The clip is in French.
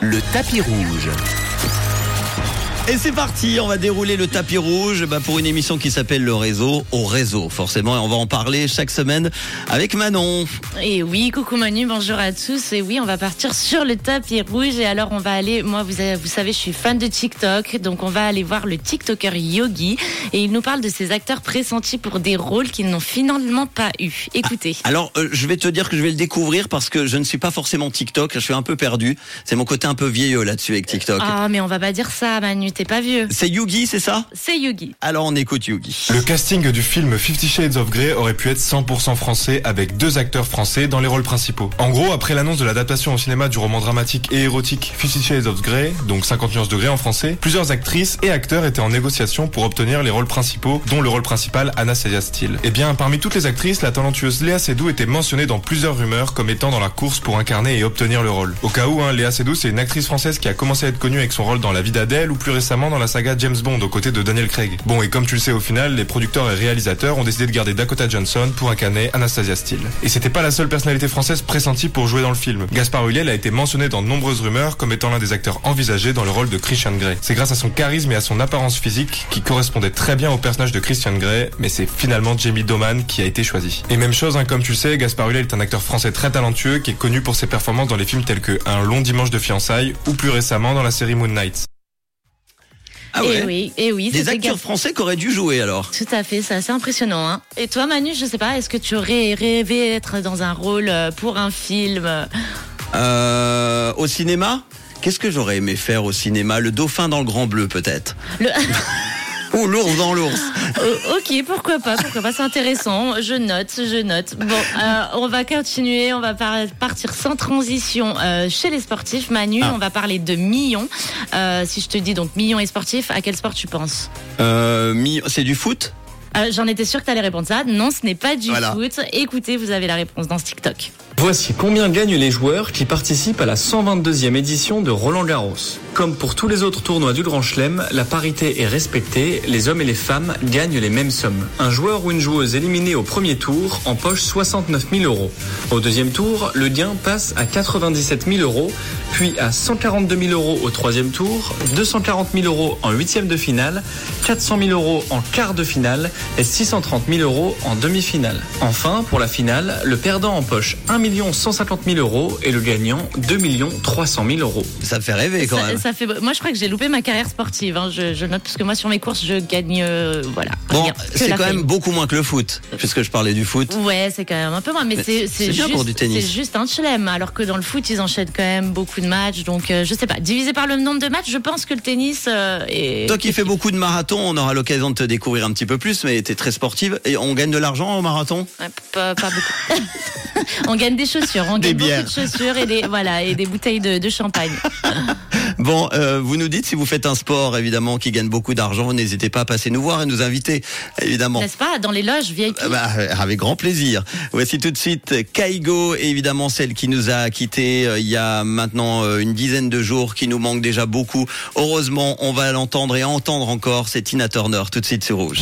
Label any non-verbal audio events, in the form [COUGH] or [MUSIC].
Le tapis rouge. Et c'est parti, on va dérouler le tapis rouge bah, pour une émission qui s'appelle Le Réseau au réseau, forcément, et on va en parler chaque semaine avec Manon. Et oui, coucou Manu, bonjour à tous. Et oui, on va partir sur le tapis rouge. Et alors, on va aller, moi, vous, avez- vous savez, je suis fan de TikTok, donc on va aller voir le TikToker Yogi. Et il nous parle de ses acteurs pressentis pour des rôles qu'ils n'ont finalement pas eu. Écoutez. Alors, euh, je vais te dire que je vais le découvrir parce que je ne suis pas forcément TikTok, je suis un peu perdu. C'est mon côté un peu vieilleux là-dessus avec TikTok. Ah, mais on va pas dire ça, Manu, t'es pas vieux. C'est Yugi, c'est ça? C'est Yogi. Alors on écoute Yugi. Le casting du film Fifty Shades of Grey aurait pu être 100% français avec deux acteurs français dans les rôles principaux. En gros, après l'annonce de l'adaptation au cinéma du roman dramatique et érotique Fifty Shades of Grey, donc 50 nuances de Grey en français, plusieurs actrices et acteurs étaient en négociation pour obtenir les rôles principaux, dont le rôle principal Anastasia Steele. Et bien, parmi toutes les actrices, la talentueuse Léa Seydoux était mentionnée dans plusieurs rumeurs comme étant dans la course pour incarner et obtenir le rôle. Au cas où, hein, Léa Seydoux, c'est une actrice française qui a commencé à être connue avec son rôle dans La vie d'Adèle ou plus récemment dans la saga James Bond aux côtés de Daniel Craig. Bon, et comme tu le sais au final, les producteurs et réalisateurs ont décidé de garder Dakota Johnson pour incarner Anastasia Steele. Et c'était pas la seule personnalité française pressentie pour jouer dans le film. Gaspard Ulliel a été mentionné dans de nombreuses rumeurs comme étant l'un des acteurs envisagés dans le rôle de Christian Grey. C'est grâce à son charisme et à son apparence physique qui correspondait très bien au personnage de Christian Grey, mais c'est finalement Jamie Doman qui a été choisi. Et même chose, hein, comme tu le sais, Gaspard Ulliel est un acteur français très talentueux qui est connu pour ses performances dans les films tels que Un long dimanche de fiançailles ou plus récemment dans la série Moon Knight. Ah Et oui, et oui. Des acteurs français qui auraient dû jouer alors. Tout à fait, c'est assez impressionnant. Hein. Et toi, Manu, je sais pas, est-ce que tu aurais rêvé être dans un rôle euh, pour un film euh, Euh, au cinéma? Qu'est-ce que j'aurais aimé faire au cinéma? Le dauphin dans le grand bleu peut-être. le... [LAUGHS] Ou l'ours dans l'ours. Oh, ok, pourquoi pas, pourquoi pas, c'est intéressant. Je note, je note. Bon, euh, on va continuer, on va par- partir sans transition euh, chez les sportifs. Manu, Ah. on va parler de millions. Euh, si je te dis donc millions et sportifs, à quel sport tu penses? Euh, c'est du foot? Euh, J'en étais sûre que tu allais répondre ça. Non, ce n'est pas du Voilà. foot. Écoutez, vous avez la réponse dans ce TikTok. Voici combien gagnent les joueurs qui participent à la 122e édition de Roland Garros. Comme pour tous les autres tournois du Grand Chelem, la parité est respectée, les hommes et les femmes gagnent les mêmes sommes. Un joueur ou une joueuse éliminée au premier tour empoche 69 000 euros. Au deuxième tour, le gain passe à 97 000 euros, puis à 142 000 euros au troisième tour, 240 000 euros en huitième de finale, 400 000 euros en quart de finale et 630 000 euros en demi-finale. Enfin, pour la finale, le perdant empoche 1 150 000 euros et le gagnant 2 300 000 euros. Ça fait rêver quand Ça, même. ça fait. Moi, je crois que j'ai loupé ma carrière sportive. hein. Je, je note parce que moi, sur mes courses, je gagne. euh, voilà. Bon, c'est quand même beaucoup moins que le foot, puisque je parlais du foot. Ouais, c'est quand même un peu moins, mais, Mais c'est juste, pour du tennis. c'est juste un chelem. Alors que dans le foot, ils enchaînent quand même beaucoup de matchs. Donc, euh, je sais pas. Divisé par le nombre de matchs, je pense que le tennis euh, est. Toi qui fais beaucoup de marathons, on aura l'occasion de te découvrir un petit peu plus, mais t'es très sportive. Et on gagne de l'argent au marathon? Ouais, pas, pas beaucoup. [LAUGHS] on gagne des chaussures, on Des gagne bières. beaucoup de chaussures et des voilà et des bouteilles de, de champagne. [LAUGHS] Bon, euh, vous nous dites si vous faites un sport, évidemment, qui gagne beaucoup d'argent, n'hésitez pas à passer nous voir et nous inviter, évidemment. N'est-ce pas Dans les loges VIP. Ah bah, avec grand plaisir. Voici tout de suite Kaigo, évidemment celle qui nous a quittés euh, il y a maintenant euh, une dizaine de jours, qui nous manque déjà beaucoup. Heureusement, on va l'entendre et entendre encore. C'est Tina Turner, tout de suite sur Rouge.